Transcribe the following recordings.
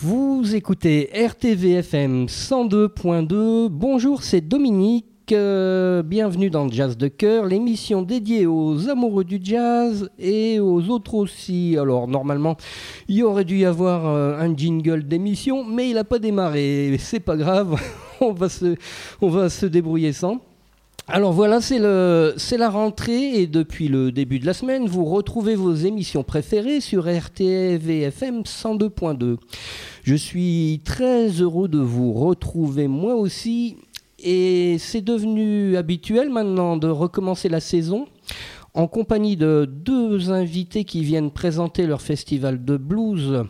Vous écoutez RTVFM 102.2. Bonjour, c'est Dominique. Euh, bienvenue dans Jazz de cœur, l'émission dédiée aux amoureux du jazz et aux autres aussi. Alors normalement, il aurait dû y avoir euh, un jingle d'émission, mais il n'a pas démarré. C'est pas grave, on va se débrouiller sans. Alors voilà, c'est la rentrée et depuis le début de la semaine, vous retrouvez vos émissions préférées sur RTVFM 102.2. Je suis très heureux de vous retrouver moi aussi et c'est devenu habituel maintenant de recommencer la saison en compagnie de deux invités qui viennent présenter leur festival de blues.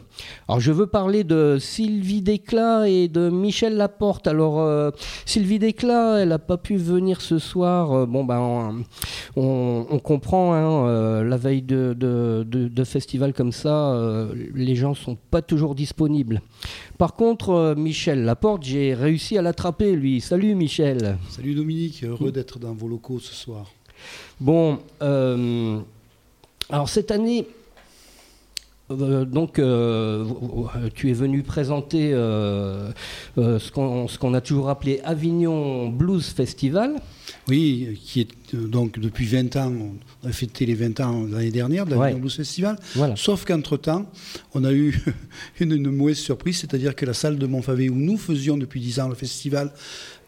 Alors je veux parler de Sylvie Desclas et de Michel Laporte. Alors euh, Sylvie Desclas, elle n'a pas pu venir ce soir. Euh, bon ben on, comprend hein, euh, la veille de, de, festival comme ça, les gens sont pas toujours disponibles. Par contre, Michel Laporte, j'ai réussi à l'attraper lui. Salut Michel. Salut Dominique, heureux d'être dans vos locaux ce soir. Bon, euh, alors cette année, euh, donc, euh, tu es venu présenter ce qu'on a toujours appelé Avignon Blues Festival. Oui, qui est donc depuis 20 ans, on a fêté les 20 ans l'année dernière de l'Avignon Blues Festival. Sauf qu'entre-temps, on a eu une, une mauvaise surprise, c'est-à-dire que la salle de Montfavet où nous faisions depuis 10 ans le festival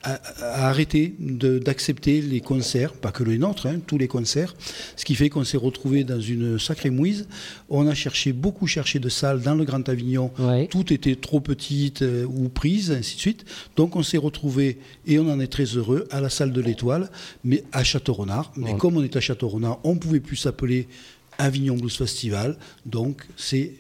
a, arrêté d'accepter les concerts, pas que les nôtres, hein, tous les concerts, ce qui fait qu'on s'est retrouvé dans une sacrée mouise. On a cherché, beaucoup cherché de salles dans le Grand Avignon, tout était trop petite euh, ou prise, ainsi de suite. Donc on s'est retrouvé, et on en est très heureux, à la salle de l'Étoile, mais à Château-Renard. Mais comme on est à Château-Renard, on ne pouvait plus s'appeler Avignon Blues Festival, donc c'est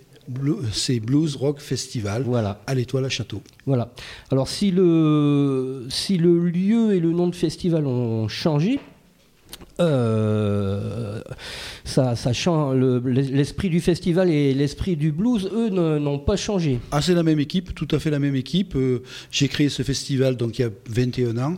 c'est Blues Rock Festival voilà. à l'Étoile à Château. Voilà. Alors si le, si le lieu et le nom de festival ont changé, euh, ça, ça change l'esprit du festival et l'esprit du blues, eux, n'ont pas changé. Ah, c'est la même équipe, tout à fait la même équipe. Euh, j'ai créé ce festival donc il y a 21 ans.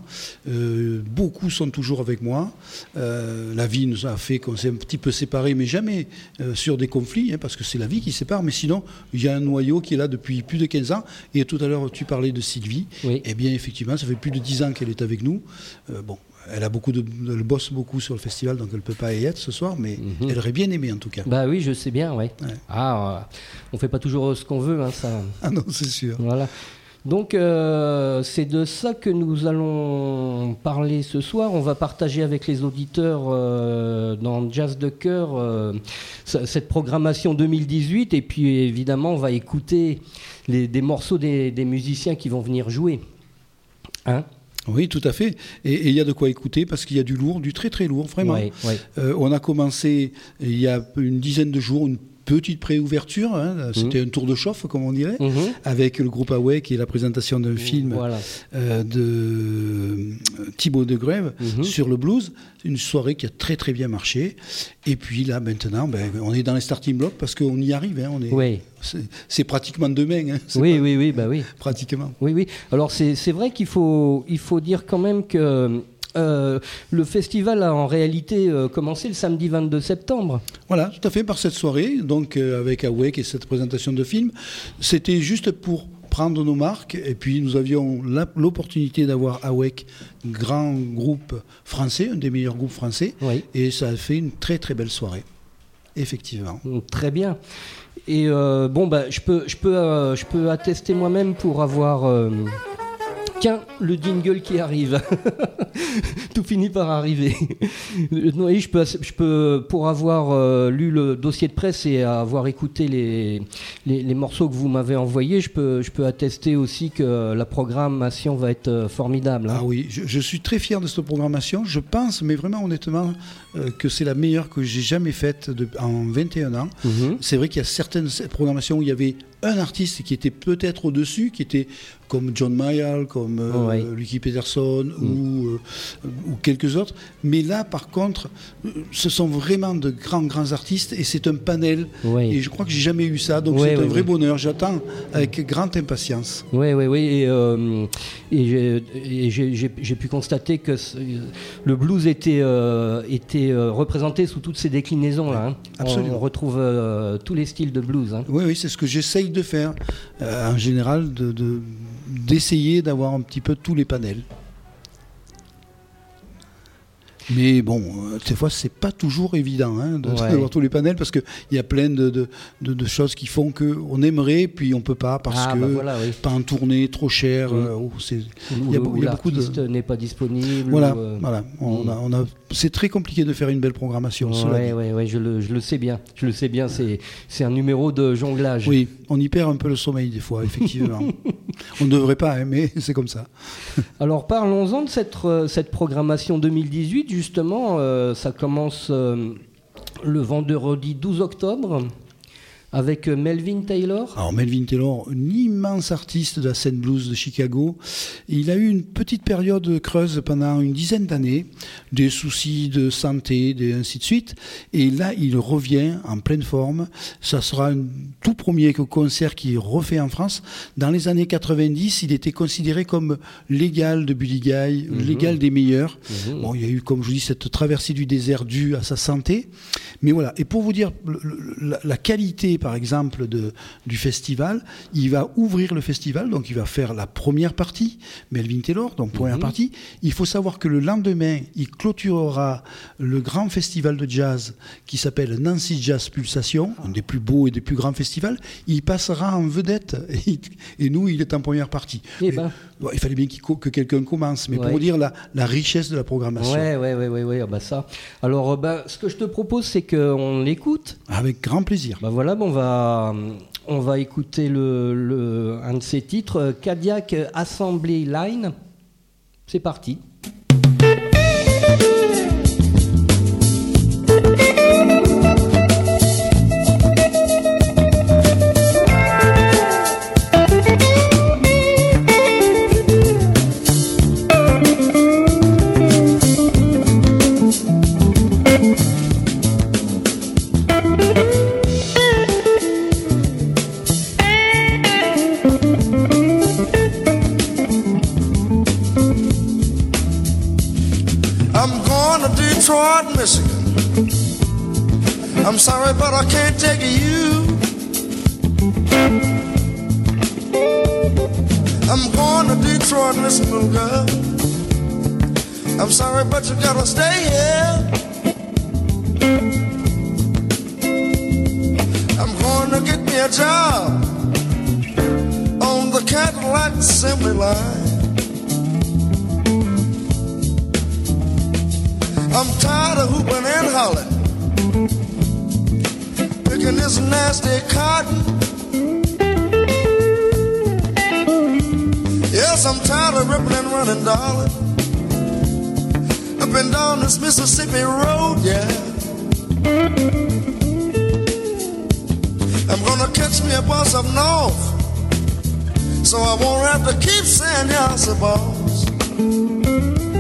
Euh, beaucoup sont toujours avec moi. la vie nous a fait qu'on s'est un petit peu séparés, mais jamais sur des conflits, hein, parce que c'est la vie qui sépare. Mais sinon, il y a un noyau qui est là depuis plus de 15 ans. Et tout à l'heure, tu parlais de Sylvie. Oui. Eh bien, effectivement, ça fait plus de 10 ans qu'elle est avec nous. bon, elle a beaucoup de, elle bosse beaucoup sur le festival, donc elle ne peut pas y être ce soir, mais mhm. elle aurait bien aimé en tout cas. Bah oui, je sais bien, ouais. Ah, on fait pas toujours ce qu'on veut, hein, ça. Ah non, c'est sûr. Voilà. Donc euh, c'est de ça que nous allons parler ce soir. On va partager avec les auditeurs euh, dans Jazz de cœur euh, cette programmation 2018 et puis évidemment on va écouter les, des morceaux des, des musiciens qui vont venir jouer. Hein? Oui, tout à fait. Et il y a de quoi écouter parce qu'il y a du lourd, du très très lourd, vraiment. Euh, on a commencé il y a une dizaine de jours une petite préouverture, hein, c'était mhm. un tour de chauffe comme on dirait, mhm. avec le groupe Away qui est la présentation d'un film euh, de euh, Thibaut de Grève mhm. sur le blues, une soirée qui a très très bien marché. Et puis là maintenant, ben, on est dans les starting blocks parce qu'on y arrive, hein, on est, c'est pratiquement demain. Hein, oui, oui, oui, bah oui. Pratiquement. Oui, oui. Alors c'est vrai qu'il faut, il faut dire quand même que euh, le festival a en réalité euh, commencé le samedi 22 septembre. Voilà, tout à fait, par cette soirée, donc euh, avec Awake et cette présentation de film. C'était juste pour prendre nos marques et puis nous avions l'opportunité d'avoir Awake, grand groupe français, un des meilleurs groupes français, et ça a fait une très très belle soirée. Effectivement. Très bien. Et bon, bah, je, peux, je, peux, je peux attester moi-même pour avoir Tiens, le jingle qui arrive. Tout finit par arriver. oui, je peux, je peux, pour avoir euh, lu le dossier de presse et avoir écouté les, les, morceaux que vous m'avez envoyés, je peux, je peux attester aussi que la programmation va être euh, formidable. Hein. Ah oui, je, suis très fier de cette programmation. Je pense, mais vraiment honnêtement, euh, que c'est la meilleure que j'ai jamais faite en 21 ans. Mhm. C'est vrai qu'il y a certaines programmations où il y avait un artiste qui était peut-être au-dessus, qui était comme John Mayall, comme euh, Lucky Peterson mm. ou, euh, ou, quelques autres. Mais là, par contre, euh, ce sont vraiment de grands, grands artistes et c'est un panel. Et je crois que j'ai jamais eu ça, donc c'est un vrai bonheur. J'attends avec grande impatience. Oui, oui, oui. Et, j'ai pu constater que le blues était, était représenté sous toutes ses déclinaisons. Là, hein. Absolument. On, retrouve tous les styles de blues. Hein. Oui, oui, c'est ce que j'essaye essaye de faire, en général, d'essayer d'avoir un petit peu tous les panels. Mais bon, euh, ces fois, c'est pas toujours évident hein, d'avoir tous les panels parce qu'il y a plein de, de, de, choses qui font qu'on aimerait, puis on peut pas parce ah, que bah pas en tournée, trop cher. Euh, oh, il y a, beaucoup de. n'est pas disponible. Voilà, euh, voilà. On, a, on a, c'est très compliqué de faire une belle programmation. Oui, oui, ouais, je, le, je le sais bien. Je le sais bien. C'est, c'est un numéro de jonglage. Oui, on y perd un peu le sommeil des fois, effectivement. on ne devrait pas, hein, mais c'est comme ça. Alors parlons-en de cette, cette programmation 2018 justement, euh, ça commence euh, le vendredi 12 octobre avec euh, Melvin Taylor. Alors Melvin Taylor, un immense artiste de la scène blues de Chicago. Il a eu une petite période creuse pendant une dizaine d'années, des soucis de santé, et ainsi de suite. Et là, il revient en pleine forme. Ça sera un tout premier concert qu'il refait en France. Dans les années 90, il était considéré comme l'égal de Buddy Guy, mhm. l'égal des meilleurs. Mhm. Bon, il y a eu, comme je dis, cette traversée du désert due à sa santé. Mais voilà. Et pour vous dire la qualité par exemple, de, du festival. Il va ouvrir le festival, donc il va faire la première partie, Melvin Taylor, donc première mhm. partie. Il faut savoir que le lendemain, il clôturera le grand festival de jazz qui s'appelle Nancy Jazz Pulsation, un des plus beaux et des plus grands festivals. Il passera en vedette et, nous, il est en première partie. Eh il fallait bien que quelqu'un commence, mais pour vous dire la, richesse de la programmation. Ouais, ouais, ouais, ouais, ouais ah bah ça. Alors, bah, ce que je te propose, c'est qu'on l'écoute. Avec grand plaisir. Bah voilà, bon, on va, on va écouter le, un de ses titres, Cadillac Assembly Line. C'est parti. Sorry, but you gotta stay here. I'm going to get me a job on the Cadillac assembly line. I'm tired of hooping and hollering picking this nasty cotton. Yes, I'm tired of ripping and running, darling. Up and down this Mississippi road, yeah. I'm gonna catch me a bus up north, so I won't have to keep saying yes, boss.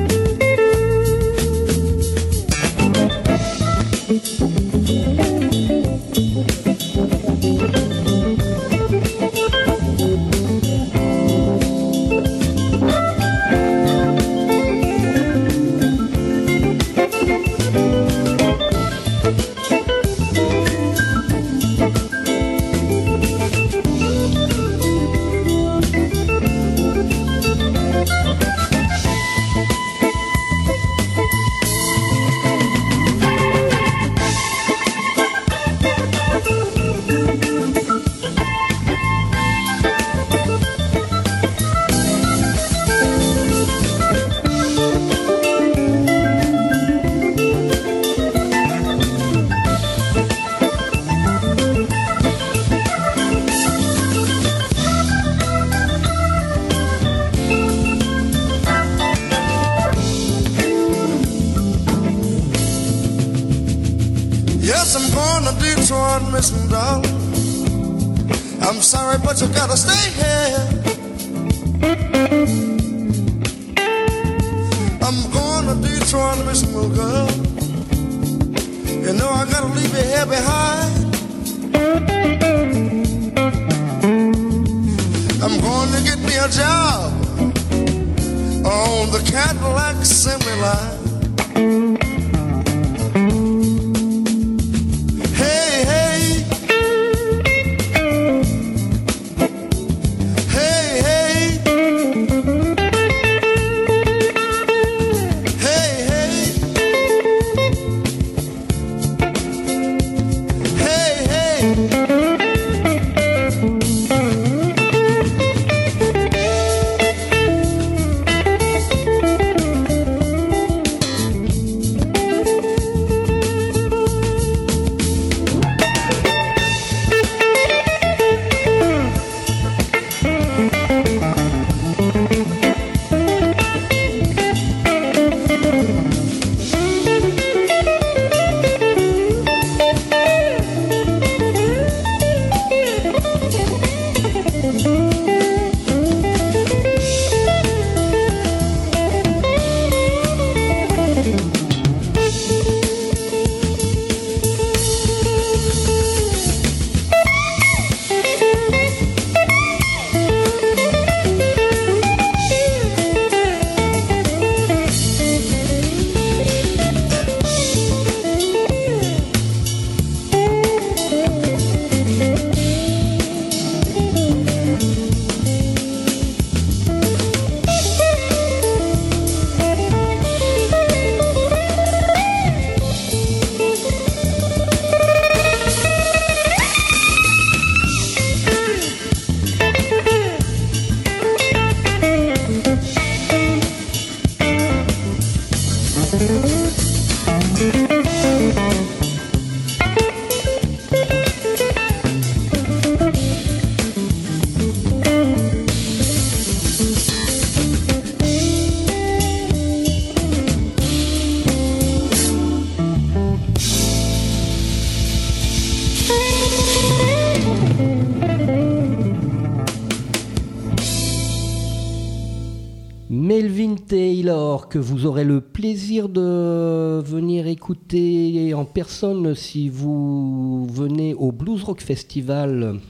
Le plaisir de venir écouter en personne si vous venez au Blues Rock Festival.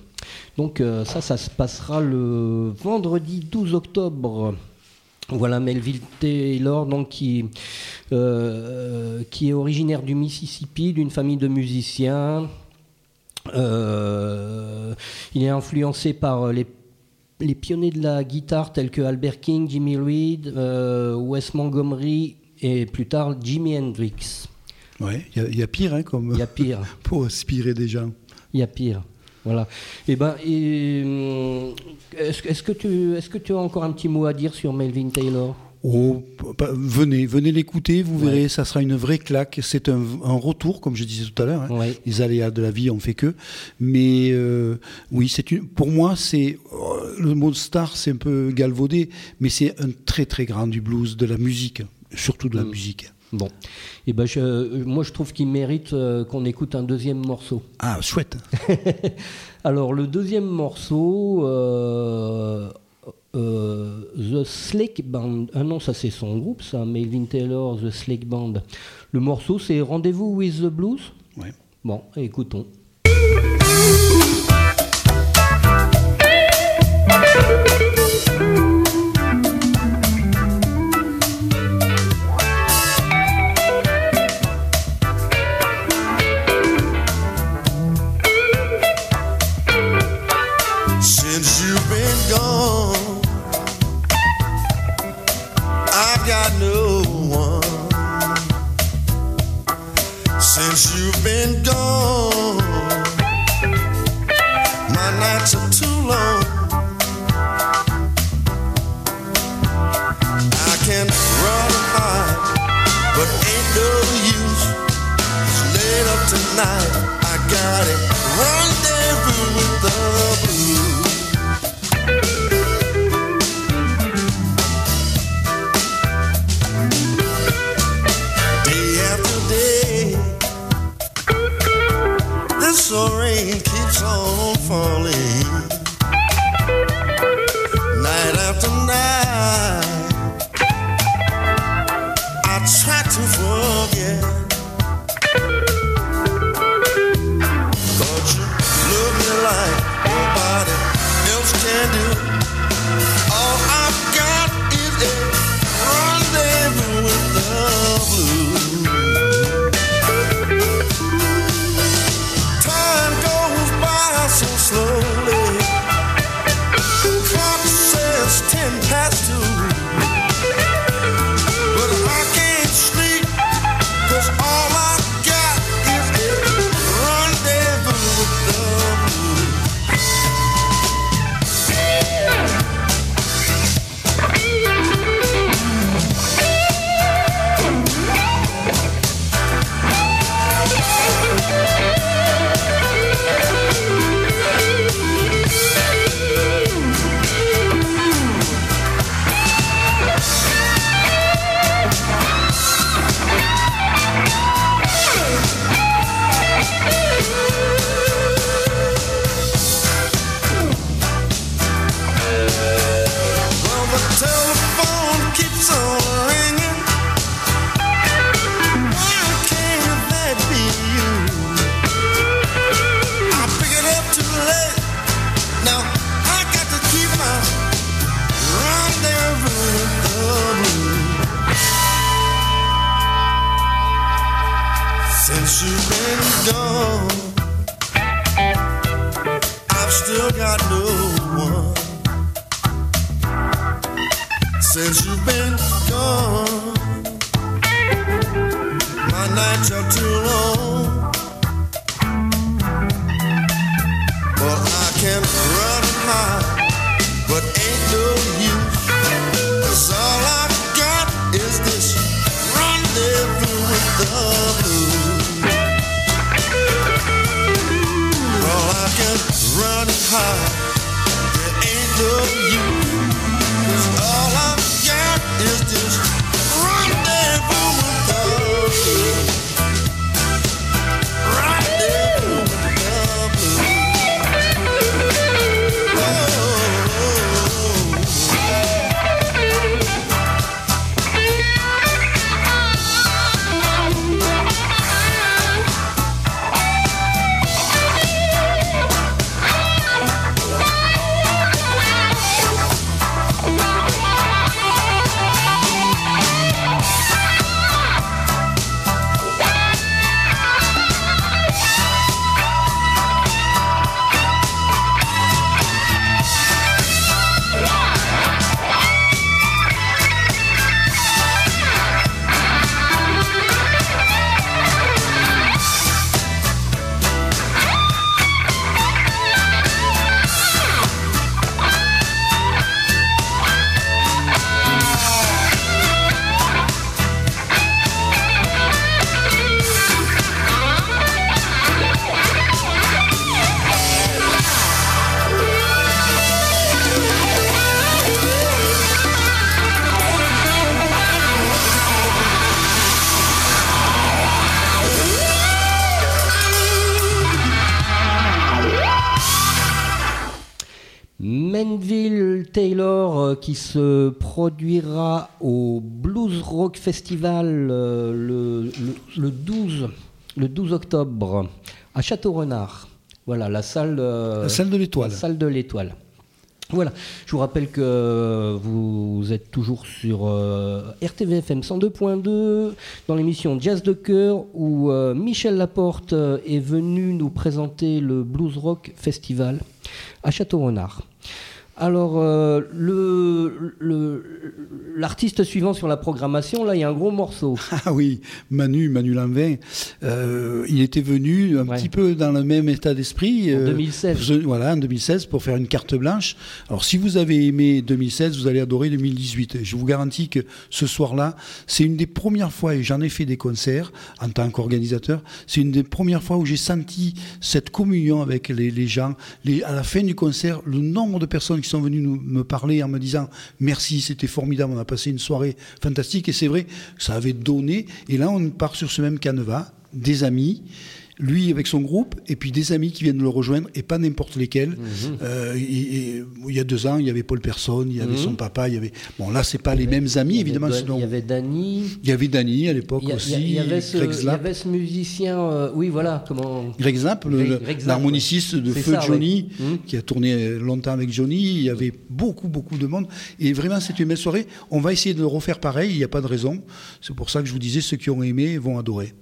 Donc euh, ça, ça se passera le vendredi 12 octobre. Voilà Melvin Taylor, donc qui, euh, qui est originaire du Mississippi, d'une famille de musiciens. Euh, il est influencé par les les pionniers de la guitare tels que Albert King, Jimmy Reed, euh, Wes Montgomery et plus tard Jimi Hendrix. Ouais, il y, a pire, hein, comme. Il y a pire. pour inspirer des gens. Il y a pire. Voilà. Eh ben, euh, est-ce que tu, est-ce que tu as encore un petit mot à dire sur Melvin Taylor? Oh, venez, venez l'écouter, vous verrez, ça sera une vraie claque. C'est un, retour, comme je disais tout à l'heure. Hein. Les aléas de la vie, on fait que. Mais euh, oui, c'est une. Pour moi, c'est euh, le mot star, c'est un peu galvaudé, mais c'est un très très grand du blues, de la musique, surtout de la mm. musique. Bon, et eh ben moi je trouve qu'il mérite euh, qu'on écoute un deuxième morceau. Ah, chouette. Alors le deuxième morceau, euh, The Slick Band. Ah non, ça c'est son groupe, ça, Melvin Taylor, The Slick Band. Le morceau c'est Rendez-vous with the Blues? Ouais. Bon, écoutons. still got no one. Since you've been gone, my nights are too long. Melville Taylor qui se produira au Blues Rock Festival le, le, 12, le 12 octobre à Château-Renard. Voilà, la salle, la salle de l'étoile. La salle de l'étoile. Voilà, je vous rappelle que vous êtes toujours sur euh, RTVFM 102.2 dans l'émission Jazz de cœur où euh, Michel Laporte euh, est venu nous présenter le Blues Rock Festival à Château-Renard. Alors, euh, l'artiste suivant sur la programmation, là, il y a un gros morceau. Ah oui, Manu, Manu Lanvin, euh, il était venu un petit peu dans le même état d'esprit. En 2016. Euh, voilà, en 2016, pour faire une carte blanche. Alors, si vous avez aimé 2016, vous allez adorer 2018. Je vous garantis que ce soir-là, c'est une des premières fois, et j'en ai fait des concerts en tant qu'organisateur, c'est une des premières fois où j'ai senti cette communion avec les, gens. à la fin du concert, le nombre de personnes qui sont venus nous, me parler en me disant merci, c'était formidable, on a passé une soirée fantastique. Et c'est vrai, ça avait donné. Et là, on part sur ce même canevas, des amis lui avec son groupe, et puis des amis qui viennent le rejoindre, et pas n'importe lesquels. Mhm. Euh, et, il y a deux ans, il y avait Paul Personne, il y avait mhm. son papa, il y avait. Bon, là, c'est pas les mêmes amis, évidemment. Il y avait Danny. Il y avait Danny à l'époque aussi. Il y, avait ce, il y avait ce musicien, euh, oui, voilà, comment. Greg Zapp, l'harmoniciste de Feu Johnny, mhm. qui a tourné longtemps avec Johnny. Il y avait beaucoup, beaucoup de monde. Et vraiment, c'était une belle soirée. On va essayer de le refaire pareil, il n'y a pas de raison. C'est pour ça que je vous disais, ceux qui ont aimé vont adorer.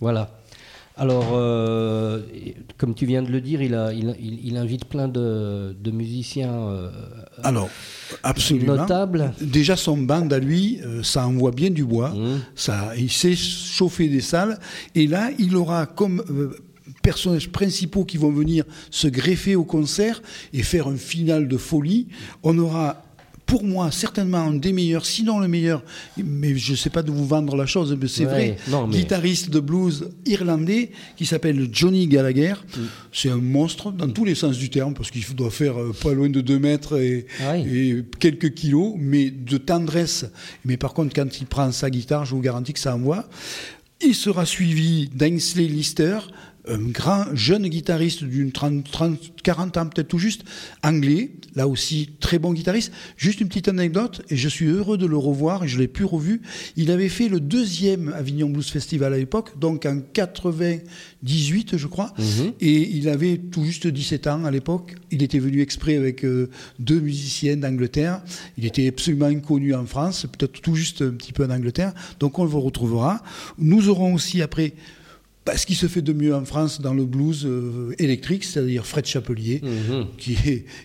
Voilà. Alors, euh, comme tu viens de le dire, il, a, il, invite plein de, musiciens euh, Alors, absolument. notables. Déjà, son band à lui, euh, ça envoie bien du bois. Mmh. Ça, il sait chauffer des salles. Et là, il aura comme personnages principaux qui vont venir se greffer au concert et faire un final de folie. On aura pour moi, certainement un des meilleurs, sinon le meilleur, mais je ne sais pas de vous vendre la chose, mais c'est vrai, guitariste de blues irlandais qui s'appelle Johnny Gallagher. Mm. C'est un monstre dans tous les sens du terme, parce qu'il doit faire euh, pas loin de 2 mètres ah et, quelques kilos, mais de tendresse. Mais par contre, quand il prend sa guitare, je vous garantis que ça envoie. Il sera suivi d'Ainsley Lister, un grand jeune guitariste d'une 30, 40 ans peut-être tout juste, anglais, là aussi très bon guitariste. Juste une petite anecdote, et je suis heureux de le revoir, et je l'ai plus revu. Il avait fait le deuxième Avignon Blues Festival à l'époque, donc en 98 je crois, mhm. et il avait tout juste 17 ans à l'époque. Il était venu exprès avec euh, deux musiciennes d'Angleterre. Il était absolument inconnu en France, peut-être tout juste un petit peu en Angleterre, donc on le retrouvera. Nous aurons aussi après bah, ce qui se fait de mieux en France dans le blues euh, électrique, c'est-à-dire Fred Chapelier, mhm. qui,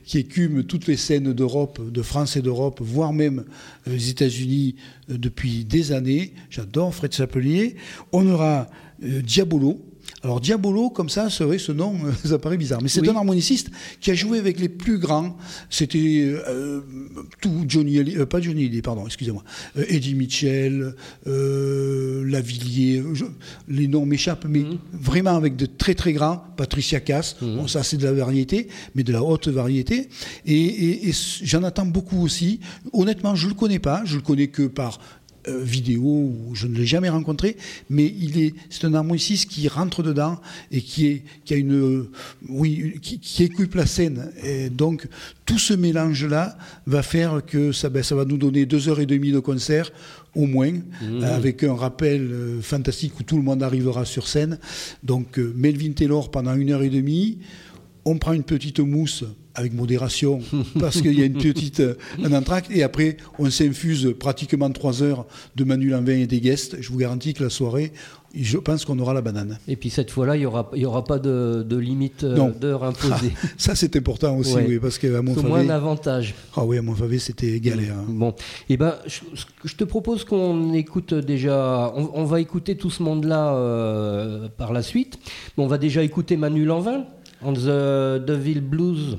qui écume toutes les scènes d'Europe, de France et d'Europe, voire même les États-Unis euh, depuis des années. J'adore Fred Chapelier. On aura euh, Diabolo, alors Diabolo, comme ça, serait ce nom, euh, ça paraît bizarre, mais c'est un harmoniciste qui a joué avec les plus grands. C'était euh, tout Johnny, euh, pas Johnny Hallyday, pardon, excusez-moi, Eddie Mitchell, Lavillier, les noms m'échappent, mais mhm. vraiment avec de très très grands. Patricia Cass, mhm. bon ça c'est de la variété, mais de la haute variété. Et, et j'en attends beaucoup aussi. Honnêtement, je le connais pas, je le connais que par euh, vidéo où je ne l'ai jamais rencontré, mais il est, c'est un harmoniciste qui rentre dedans et qui, est, qui a une, oui, qui, qui équipe la scène. Et donc, tout ce mélange-là va faire que ça, ben, ça va nous donner deux heures et demie de concert au moins, mmh. avec un rappel euh, fantastique où tout le monde arrivera sur scène. Donc, euh, Melvin Taylor pendant une heure et demie. On prend une petite mousse avec modération, parce qu'il y a une petite euh, un entracte, et après on s'infuse pratiquement trois heures de Manu Lanvin et des guests. Je vous garantis que la soirée, je pense qu'on aura la banane. Et puis cette fois-là, il n'y aura, y aura pas de, de limite euh, d'heure imposée. ça c'est important aussi, oui, parce qu'à Montfavet... C'est moins un avantage. Ah oui, à Montfavet c'était galère. Hein. Bon, et eh ben, je, te propose qu'on écoute déjà, on, va écouter tout ce monde-là euh, par la suite. on va déjà écouter Manu Lanvin, on the Deville Blues.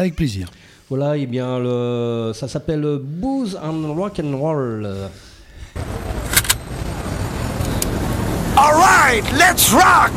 Avec plaisir. Voilà, et eh bien, le, ça s'appelle Booze and Rock and Roll. All right, let's rock!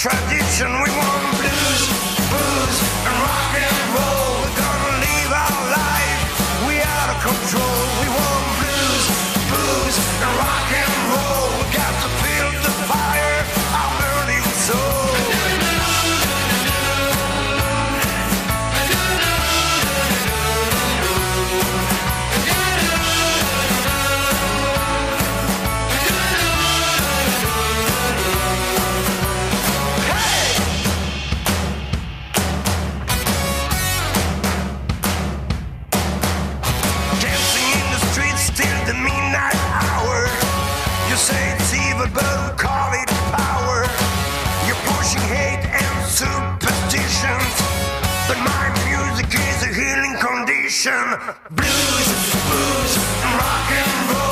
Tradition. We Blues, blues, and rock and roll.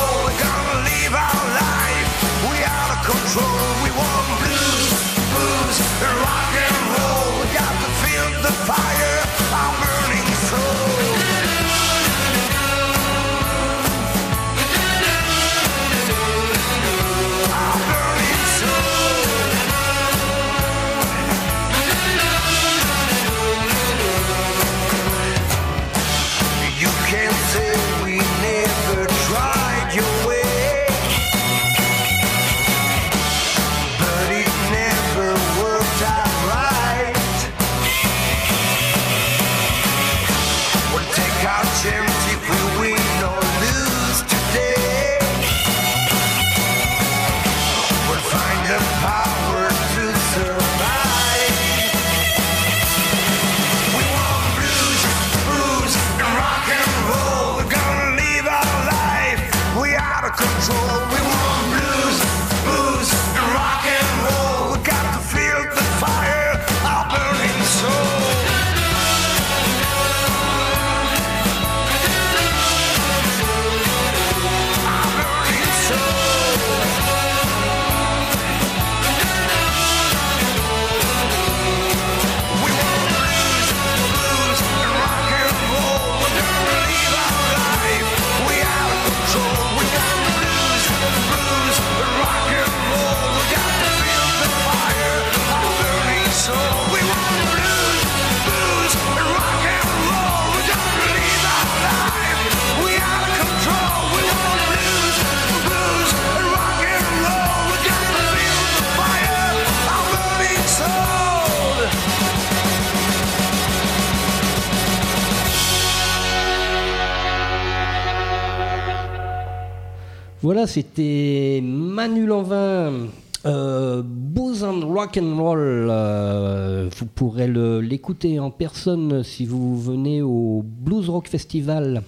Voilà, c'était Manu Lanvin. Euh, Booze and Rock and Roll, euh, vous pourrez l'écouter en personne si vous venez au Blues Rock Festival.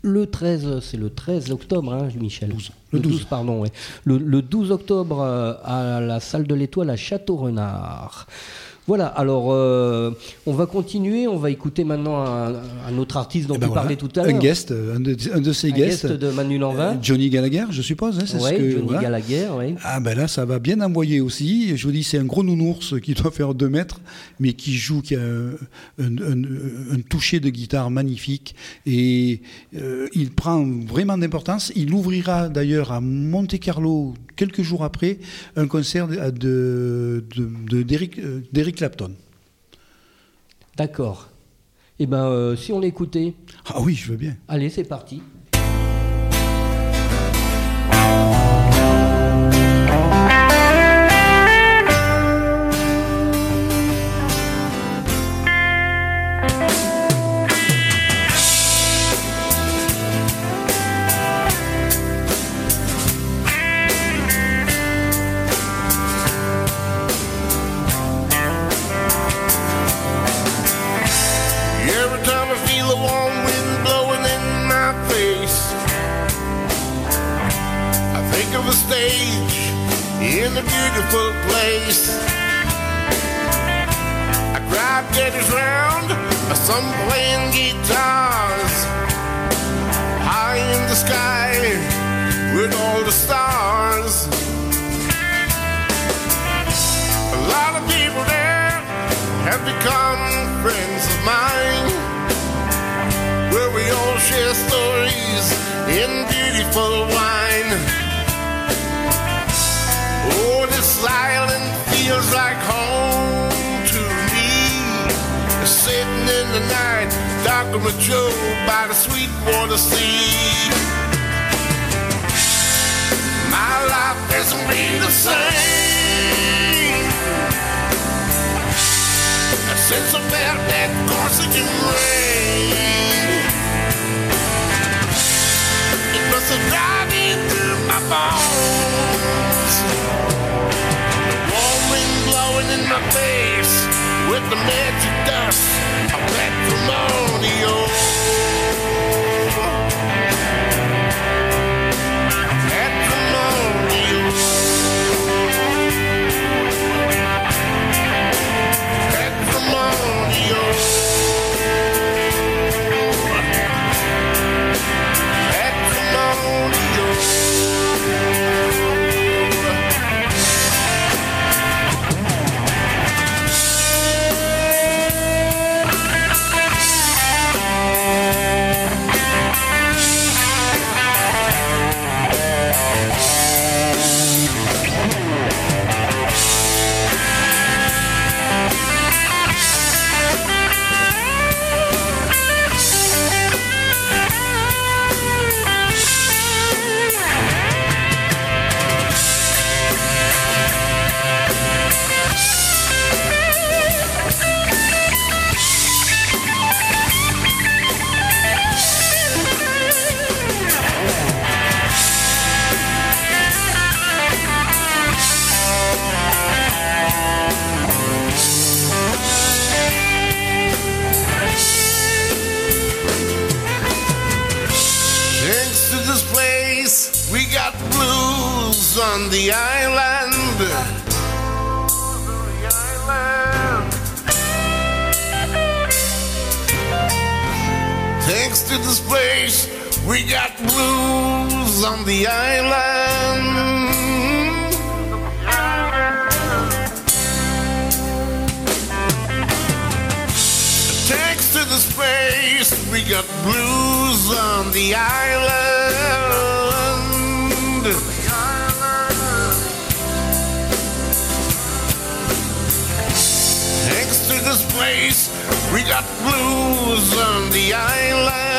Le 13, c'est le 13 octobre, hein, Michel. Le 12. pardon, ouais. le, le 12 octobre euh, à la salle de l'Étoile à Château-Renard. Voilà, alors euh, on va continuer, on va écouter maintenant un, un autre artiste dont Eh ben tu voilà. parlais tout à l'heure. Un guest, un de, un de ses Un guests. guest de Manu Lanvin. euh, Johnny Gallagher, je suppose. hein, que, Johnny voilà. Gallagher, ouais. Ah ben là, ça va bien envoyer aussi. Je vous dis, c'est un gros nounours qui doit faire 2 mètres, mais qui joue, qui a un, toucher de guitare magnifique. Et euh, il prend vraiment d'importance. Il ouvrira d'ailleurs à Monte Carlo, quelques jours après, un concert de, de, de- d'Eric, Clapton. D'accord. Eh ben, euh, si on l'écoutait, Ah oui, je veux bien. allez, c'est parti. Night, dark and by the Sweetwater Sea. My life hasn't been the same since I felt that Corsican rain. It must have died into my bones. The warm wind blowing in my face with the magic dust of matrimonial. This place, we got blues on the island. Thanks to this place, we got blues on the island. Thanks to the space, we got blues on the island. We got blues on the island.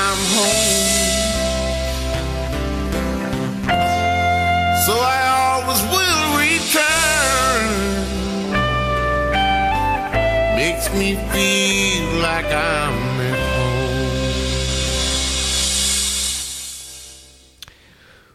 I'm home. So I always will return. Makes me feel like I'm home.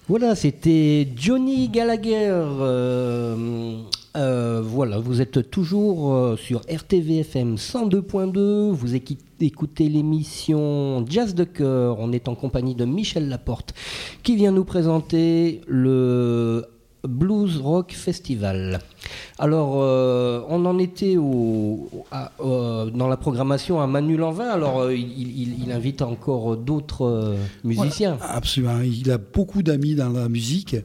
Voilà, c'était Johnny Gallagher. euh, euh, voilà, vous êtes toujours euh, sur RTVFM 102.2. Vous écoutez l'émission Jazz de cœur. On est en compagnie de Michel Laporte qui vient nous présenter le Blues Rock Festival. Alors, euh, on en était au, à- euh, dans la programmation à Manu Lanvin. Alors, euh, il, il- il invite encore d'autres musiciens. Voilà, absolument. Il a beaucoup d'amis dans la musique.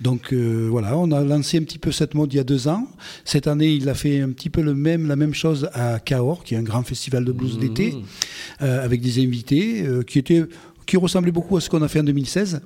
Donc voilà, on a lancé un petit peu cette mode il y a deux ans. Cette année, il a fait un petit peu le même, la même chose à Cahors, qui est un grand festival de blues Mhm. d'été, avec des invités qui étaient qui ressemblait beaucoup à ce qu'on a fait en 2016.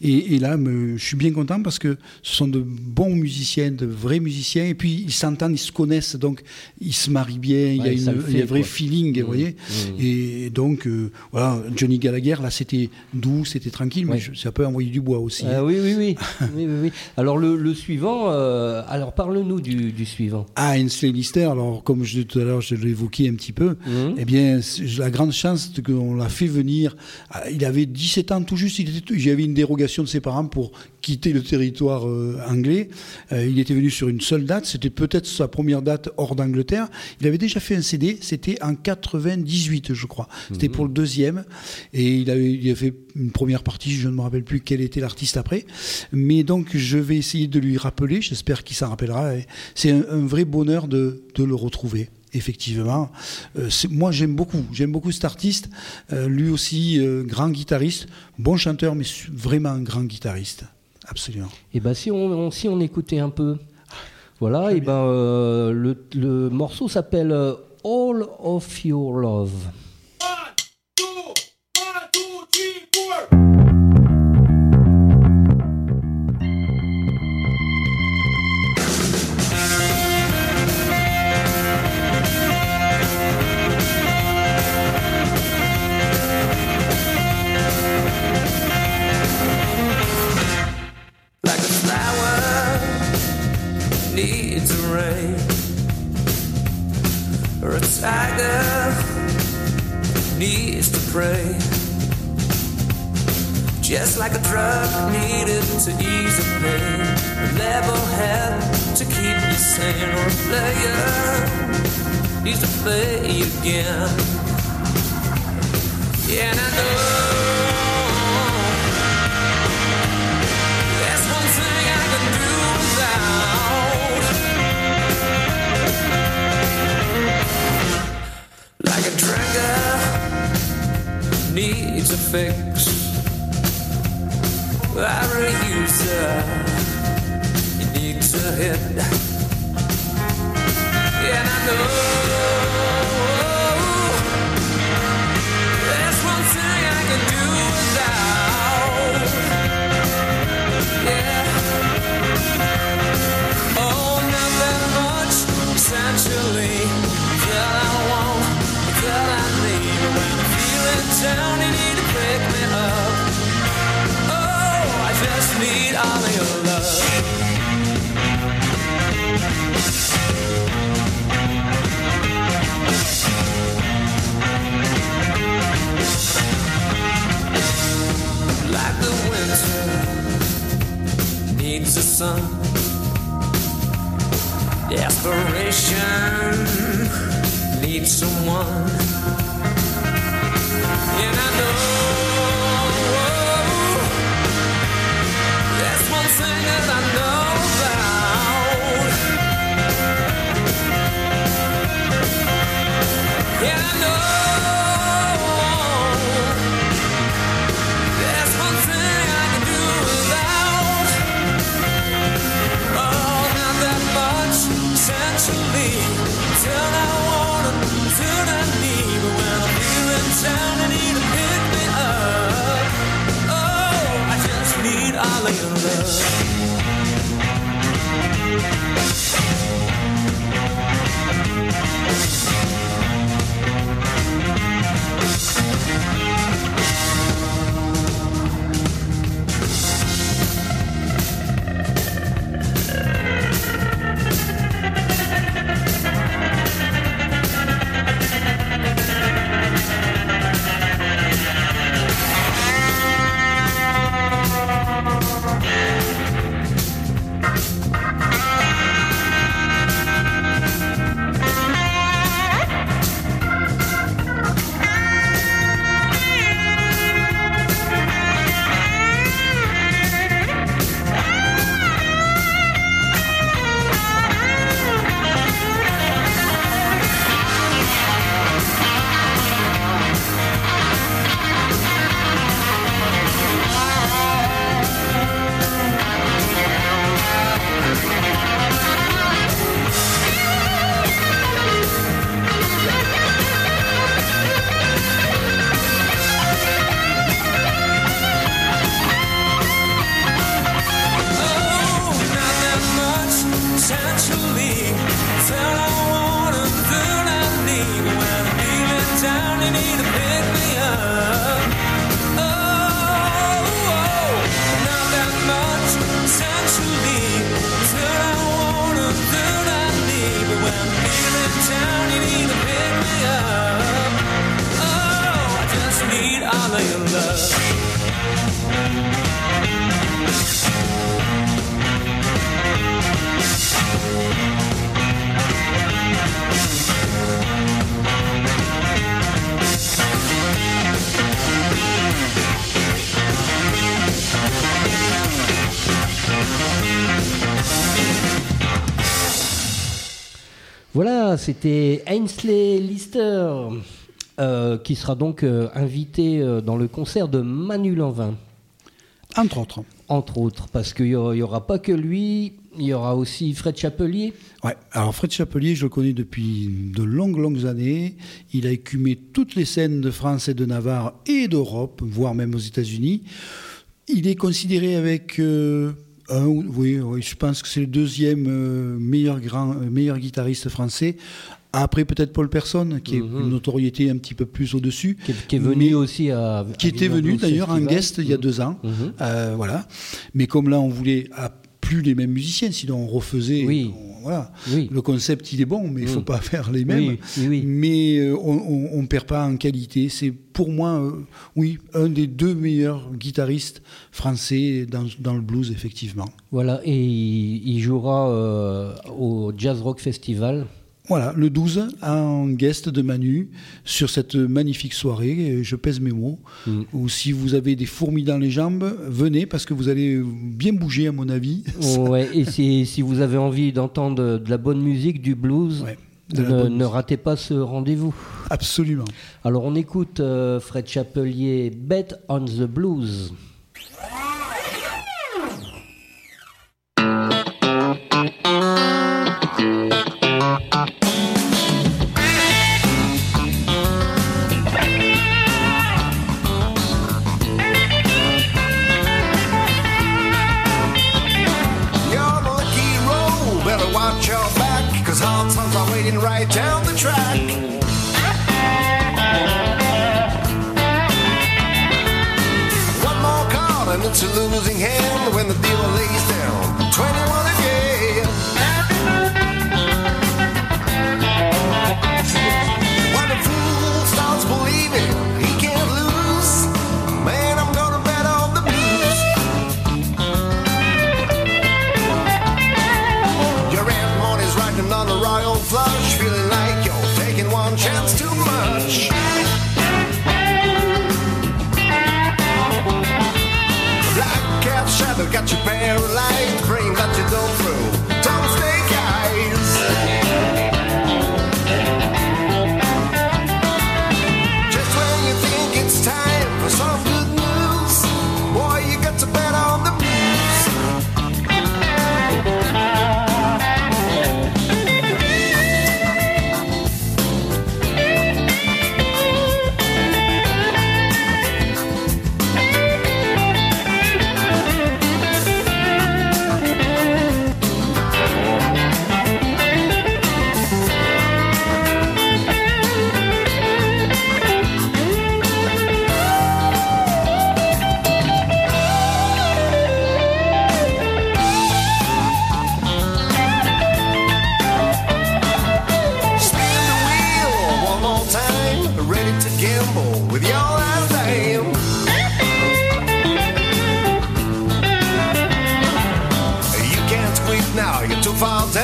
Et, là, je suis bien content parce que ce sont de bons musiciens, de vrais musiciens, et puis ils s'entendent, ils se connaissent, donc ils se marient bien, il y a, une, un vrai feeling, vous mmh. voyez. Mmh. Et donc, euh, voilà, Johnny Gallagher, là, c'était doux, c'était tranquille, mais ça peut envoyer du bois aussi. Ah oui, oui, oui. oui, oui, Alors, le, suivant, euh, alors parle-nous du, suivant. Ah, Ainsley Lister, alors, comme je, tout à l'heure, je l'ai évoqué un petit peu, mmh. eh bien, la grande chance qu'on l'a fait venir, ah, il avait 17 ans tout juste, j'avais une dérogation de ses parents pour quitter le territoire euh, anglais. Euh, il était venu sur une seule date, c'était peut-être sa première date hors d'Angleterre. Il avait déjà fait un CD, c'était en 98, je crois. C'était pour le deuxième, et il avait, il fait une première partie, je ne me rappelle plus quel était l'artiste après. Mais donc, je vais essayer de lui rappeler, j'espère qu'il s'en rappellera. C'est un, vrai bonheur de, de le retrouver effectivement. Euh, moi, j'aime beaucoup. J'aime beaucoup cet artiste. lui aussi, grand guitariste, bon chanteur, mais vraiment un grand guitariste. Absolument. Et ben si on, si on écoutait un peu, voilà, et ben euh, le, le, morceau s'appelle euh, All of Your Love. Voilà, c'était Ainsley Lister euh, qui sera donc euh, invité euh, dans le concert de Manu Lanvin. Entre autres. Entre autres, parce qu'il n'y aura pas que lui, il y aura aussi Fred Chapelier. Ouais, alors Fred Chapelier, je le connais depuis de longues, longues années. Il a écumé toutes les scènes de France et de Navarre et d'Europe, voire même aux États-Unis. Il est considéré avec un, oui, oui, je pense que c'est le deuxième euh, meilleur, grand, euh, meilleur guitariste français. Après, peut-être Paul Persson, qui est Mhm. une notoriété un petit peu plus au-dessus. Qui, est- qui est venu aussi à. Qui à était venu d'ailleurs en guest il y a deux ans. Mhm. Euh, voilà. Mais comme là, on voulait à plus les mêmes musiciens, sinon on refaisait. Oui. on- voilà. Oui. Le concept, il est bon, mais il ne faut Mm. pas faire les mêmes. Oui. Mais euh, on ne perd pas en qualité. C'est pour moi, euh, oui, un des deux meilleurs guitaristes français dans, dans le blues, effectivement. Voilà, et il, il jouera euh, au Jazz Rock Festival. Voilà, le 12, en guest de Manu, sur cette magnifique soirée, je pèse mes mots, Mm. où si vous avez des fourmis dans les jambes, venez, parce que vous allez bien bouger, à mon avis. Ouais, et si, si vous avez envie d'entendre de la bonne musique, du blues, Ouais, ne, ne ratez pas ce rendez-vous. Absolument. Alors on écoute euh, Fred Chapelier, Bet on the Blues. Now, you're too far down,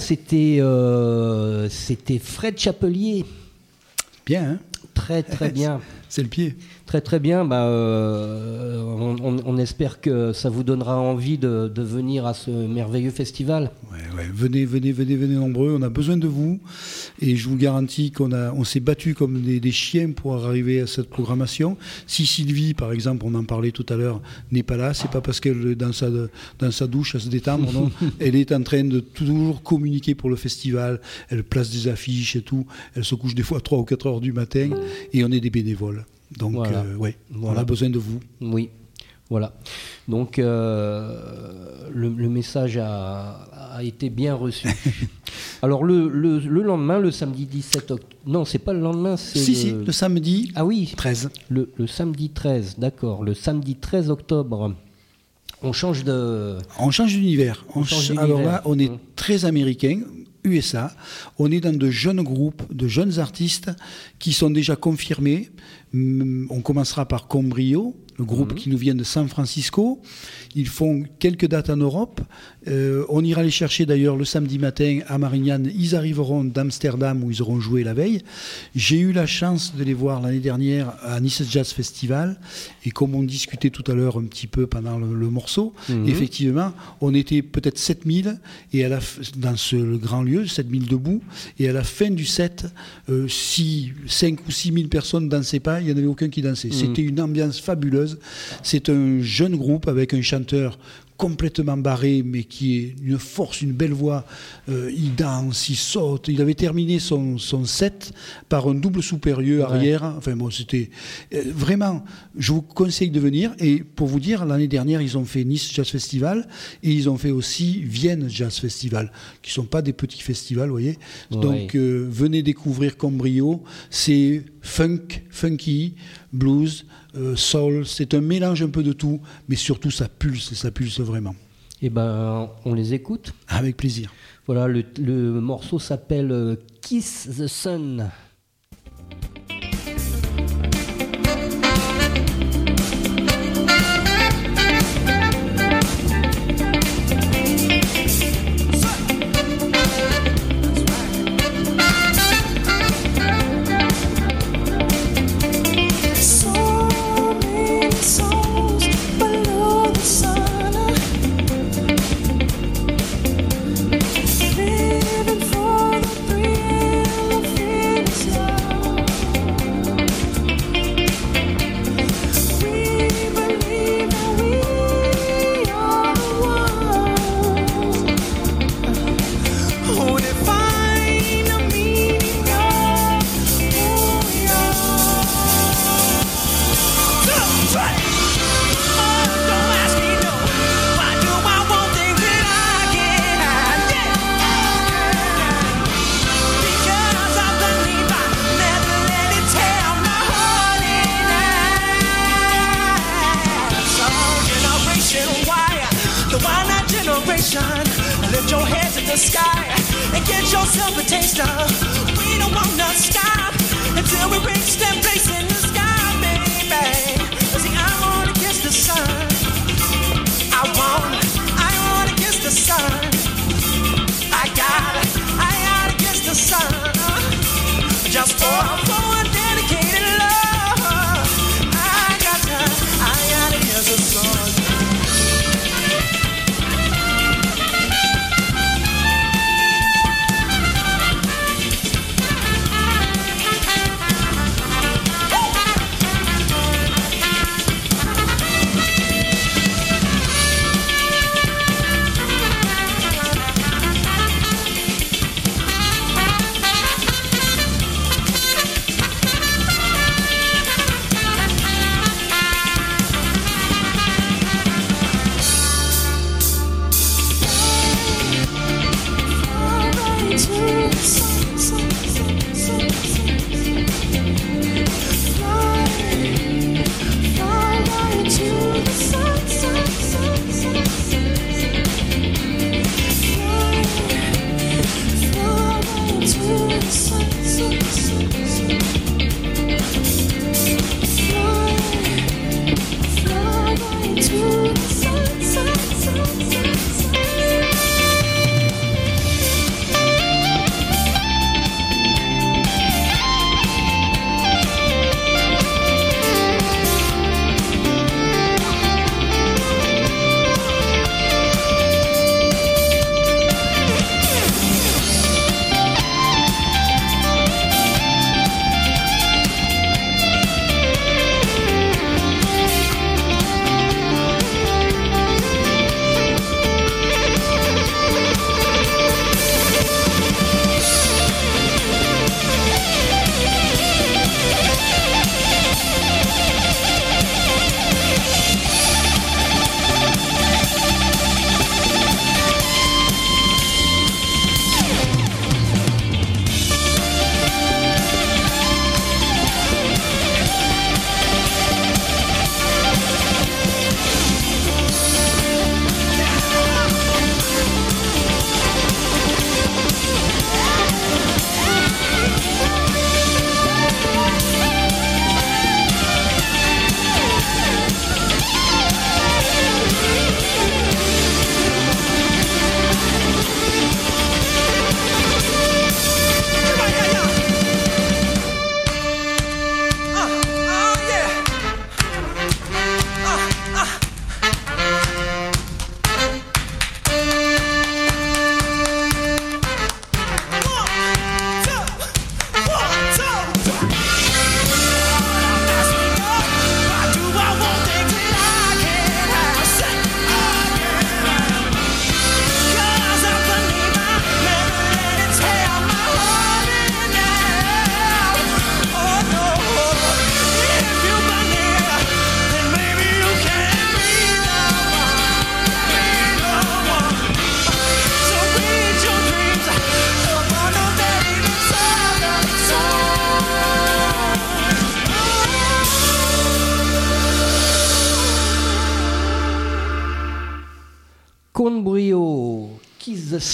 c'était euh, c'était Fred Chapelier. Bien, hein Très très bien. C'est le pied. Très très bien. Bah, euh, on, espère que ça vous donnera envie de, venir à ce merveilleux festival. Ouais, Venez, venez, venez, venez nombreux. On a besoin de vous. Et je vous garantis qu'on on s'est battu comme des, chiens pour arriver à cette programmation. Si Sylvie, par exemple, on en parlait tout à l'heure, n'est pas là, c'est pas parce qu'elle dans sa, dans sa douche à se détendre. non. Elle est en train de toujours communiquer pour le festival. Elle place des affiches et tout. Elle se couche des fois à 3 ou 4 heures du matin. Et on est des bénévoles. Donc, voilà. Euh, ouais, on a besoin de vous. Oui, voilà. Donc, euh, le, message a, été bien reçu. Alors, le, lendemain, le samedi 17 octobre. Non, c'est pas le lendemain, c'est. Si, le... si, le samedi ah, oui. 13. Le, samedi 13, d'accord. Le samedi 13 octobre. On change de. On change d'univers. Alors là, on est mmh. très américain. USA. On est dans de jeunes groupes, de jeunes artistes qui sont déjà confirmés. On commencera par Combrio, le groupe mhm. qui nous vient de San Francisco. Ils font quelques dates en Europe. Euh, on ira les chercher d'ailleurs le samedi matin à Marignane. Ils arriveront d'Amsterdam où ils auront joué la veille. J'ai eu la chance de les voir l'année dernière à Nice Jazz Festival. Et comme on discutait tout à l'heure un petit peu pendant le, morceau, mhm. effectivement, on était peut-être 7000 et à la, dans ce grand lieu, 7000 debout. Et à la fin du set, euh, si 5 ou 6000 personnes dansaient pas, il n'y en avait aucun qui dansait. Mhm. C'était une ambiance fabuleuse. C'est un jeune groupe avec un chanteur complètement barré, mais qui est une force, une belle voix. Euh, il danse, il saute. Il avait terminé son, son set par un double supérieur arrière. Enfin bon, c'était euh, vraiment. Je vous conseille de venir. Et pour vous dire, l'année dernière, ils ont fait Nice Jazz Festival et ils ont fait aussi Vienne Jazz Festival, qui sont pas des petits festivals, vous voyez. Donc euh, venez découvrir Combrio. C'est funk, funky, blues. Euh, soul, c'est un mélange un peu de tout, mais surtout ça pulse, ça pulse vraiment. Eh ben, on les écoute. Avec plaisir. Voilà, le, le morceau s'appelle euh, Kiss the Sun.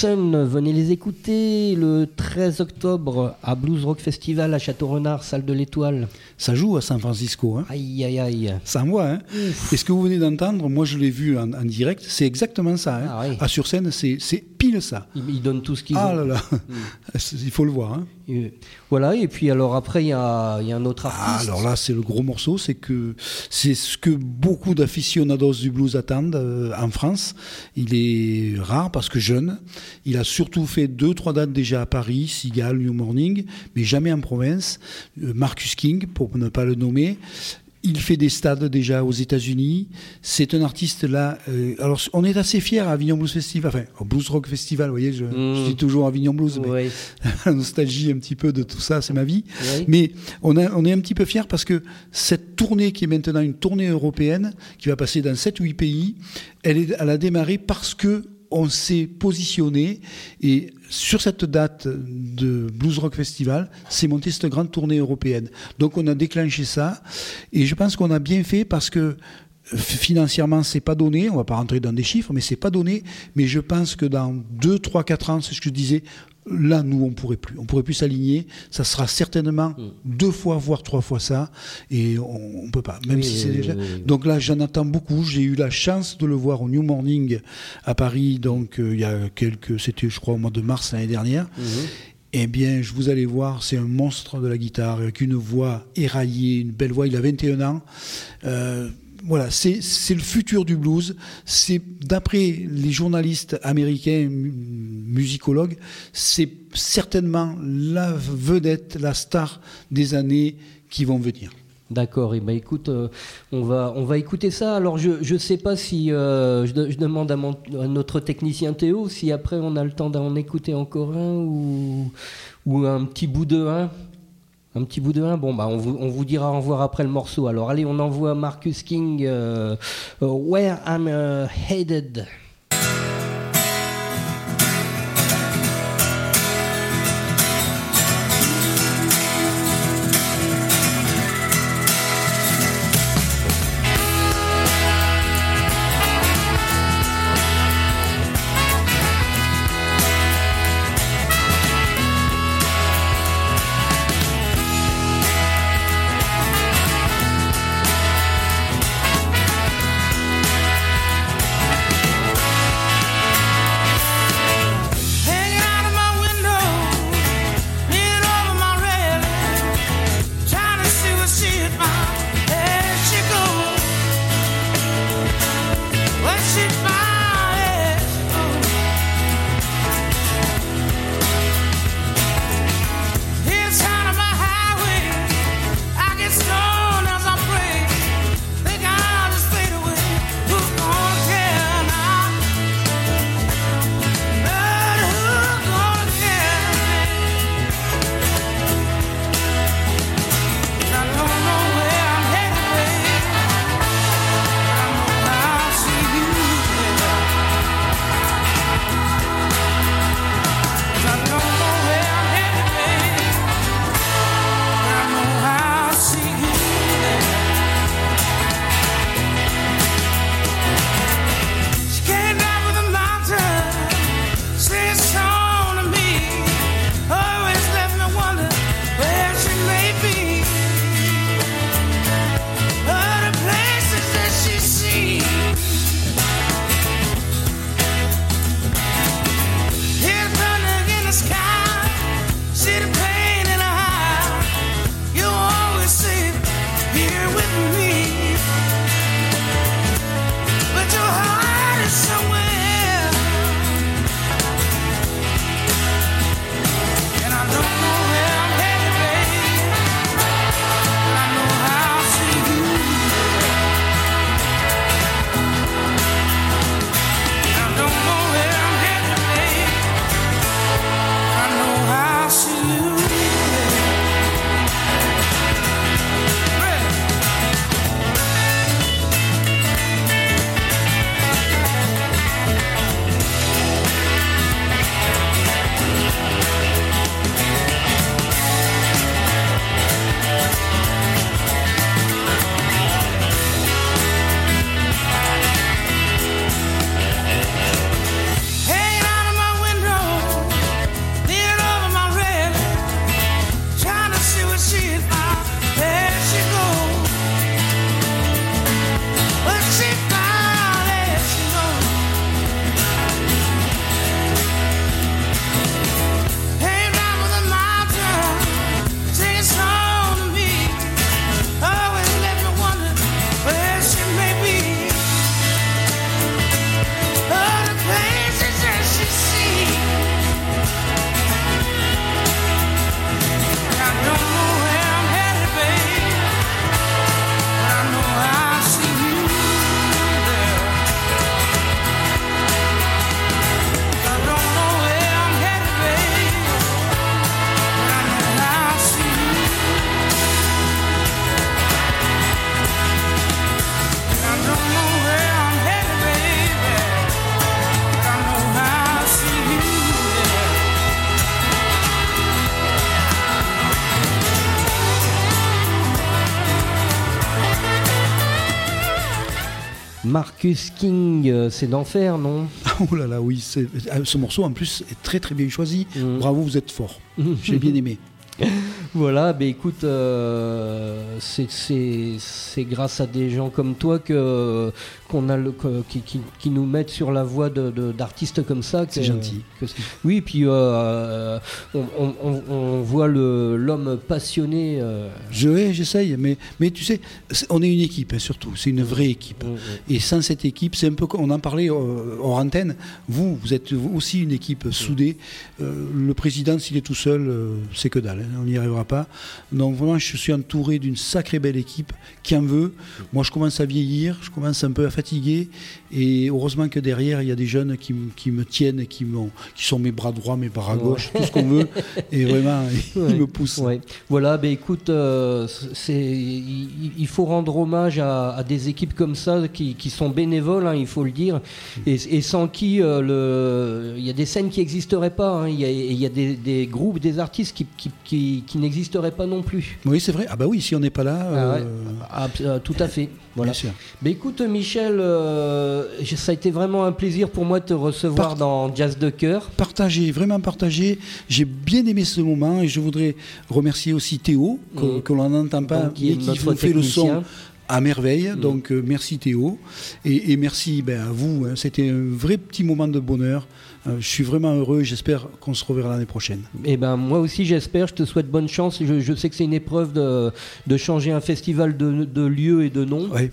Venez les écouter le 13 octobre à Blues Rock Festival à Château-Renard, salle de l'Étoile. Ça joue à San Francisco. Hein. Aïe, aïe, aïe. Ça envoie. Hein. Et ce que vous venez d'entendre, moi je l'ai vu en, en direct, c'est exactement ça. Hein. Ah oui. À sur scène, c'est pile ça. Ils, ils donnent tout ce qu'ils Ah ont. là là, Mm. il faut le voir. Hein. Et voilà, et puis alors après, il y a, il y a un autre Ah, artiste. alors là, c'est le gros morceau, c'est que c'est ce que beaucoup d'aficionados du blues attendent euh, en France. Il est rare parce que jeune. Il a surtout fait deux, trois dates déjà à Paris, Sigal, New Morning, mais jamais en province. Euh, Marcus King, pour ne pas le nommer. Il fait des stades déjà aux États-Unis. C'est un artiste là. euh, alors, on est assez fiers à Avignon Blues Festival, enfin au Blues Rock Festival. Vous voyez, je, Mm. je dis toujours Avignon Blues, mais la nostalgie un petit peu de tout ça, c'est ma vie. Mais on, a- on est un petit peu fiers parce que cette tournée qui est maintenant une tournée européenne, qui va passer dans 7 ou 8 pays, elle, est, elle a démarré parce que on s'est positionné et sur cette date de Blues Rock Festival, c'est monté cette grande tournée européenne. Donc on a déclenché ça et je pense qu'on a bien fait parce que financièrement c'est pas donné, on va pas rentrer dans des chiffres, mais c'est pas donné. Mais je pense que dans 2, 3, 4 ans, c'est ce que je disais, là nous on pourrait plus, on pourrait plus s'aligner. Ça sera certainement deux fois, voire trois fois ça, et on, on peut pas. Même Oui, si oui, c'est oui, déjà. Donc là j'en attends beaucoup. J'ai eu la chance de le voir au New Morning à Paris, donc euh, il y a quelques, c'était je crois au mois de mars l'année dernière. Mhm. Eh bien, je vous allez voir, c'est un monstre de la guitare, avec une voix éraillée, une belle voix. Il a 21 ans. Euh, voilà, c'est le futur du blues. C'est d'après les journalistes américains, mu- musicologues, c'est certainement la vedette, la star des années qui vont venir. D'accord, et ben écoute, euh, on, va, on va écouter ça. Alors je ne sais pas si euh, je, de- je demande à notre technicien Théo si après on a le temps d'en écouter encore un ou, ou un petit bout de un. Un petit bout de un. Bon bah on vous, dira au revoir après le morceau. Alors allez, on envoie Marcus King euh, euh, Where I'm euh, Headed. Marcus King, euh, c'est d'enfer, non Oh là là, oui, c'est- euh, ce morceau en plus est très très bien choisi. Mhm. Bravo, vous êtes fort. J'ai bien aimé. Voilà, ben écoute, euh, c'est- grâce à des gens comme toi que qu'on a le que- qui, qui- qui nous mettent sur la voie de- de- d'artistes comme ça. C'est gentil. que- oui, puis euh, on, on- on- on voit l'homme passionné. euh, Je vais, j'essaye, mais, mais tu sais, on est une équipe hein, surtout, c'est une vraie équipe. Et sans cette équipe, c'est un peu comme on en parlait hors antenne, vous, vous êtes aussi une équipe soudée. Le président, s'il est tout seul, c'est que dalle, hein, on n'y arrivera pas. Donc vraiment, je suis entouré d'une sacrée belle équipe qui en veut. Moi, je commence à vieillir, je commence un peu à fatiguer, et heureusement que derrière, il y a des jeunes qui, qui me tiennent, et qui, sont mes bras droits, mes bras gauches, tout ce qu'on veut, et vraiment, Ouais. ils me poussent. Ouais. Voilà, ben écoute, euh, il, il faut rendre hommage à, à des équipes comme ça qui, qui sont bénévoles, hein, il faut le dire, et, et sans qui euh, le, il y a des scènes qui n'existeraient pas, hein, il y a, il y a des, des groupes, des artistes qui, qui, qui- qui n'existeraient pas non plus. Oui, c'est vrai. Ah bah oui, si on n'est pas là, Ah ouais. euh, Ah, euh, tout à fait. Voilà. bien sûr. Ben écoute, Michel, euh, ça a été vraiment un plaisir pour moi de te recevoir Part- dans Jazz de cœur. Partagé, vraiment partagé. J'ai bien aimé ce moment et je voudrais remercier aussi Théo, que, Mhm. que l'on n'entend pas, Donc, qui mais qui fait le son à merveille. Mhm. Donc euh, merci Théo. Et, et merci ben, à vous. hein. C'était un vrai petit moment de bonheur. Euh, je suis vraiment heureux et j'espère qu'on se reverra l'année prochaine. Eh ben moi aussi j'espère, je te souhaite bonne chance. Je, je sais que c'est une épreuve de, de changer un festival de, de lieu et de nom. Ouais.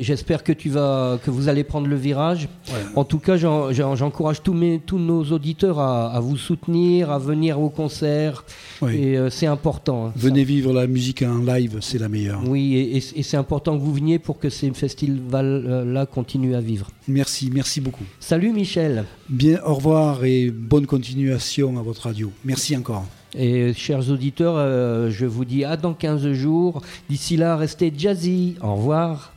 J'espère que tu vas, que vous allez prendre le virage. Ouais. En tout cas, j'en- j'en- j'encourage tous, mes, tous nos auditeurs à, à vous soutenir, à venir au concert. Et euh, c'est important. hein. Venez vivre la musique en live, c'est la meilleure. Oui, et, et- et c'est important que vous veniez pour que ces festivals-là continuent à vivre. Merci, merci beaucoup. Salut Michel. Bien, au revoir et bonne continuation à votre radio. Merci encore. Et euh, chers auditeurs, euh, je vous dis à dans 15 jours. D'ici là, restez jazzy. Au revoir.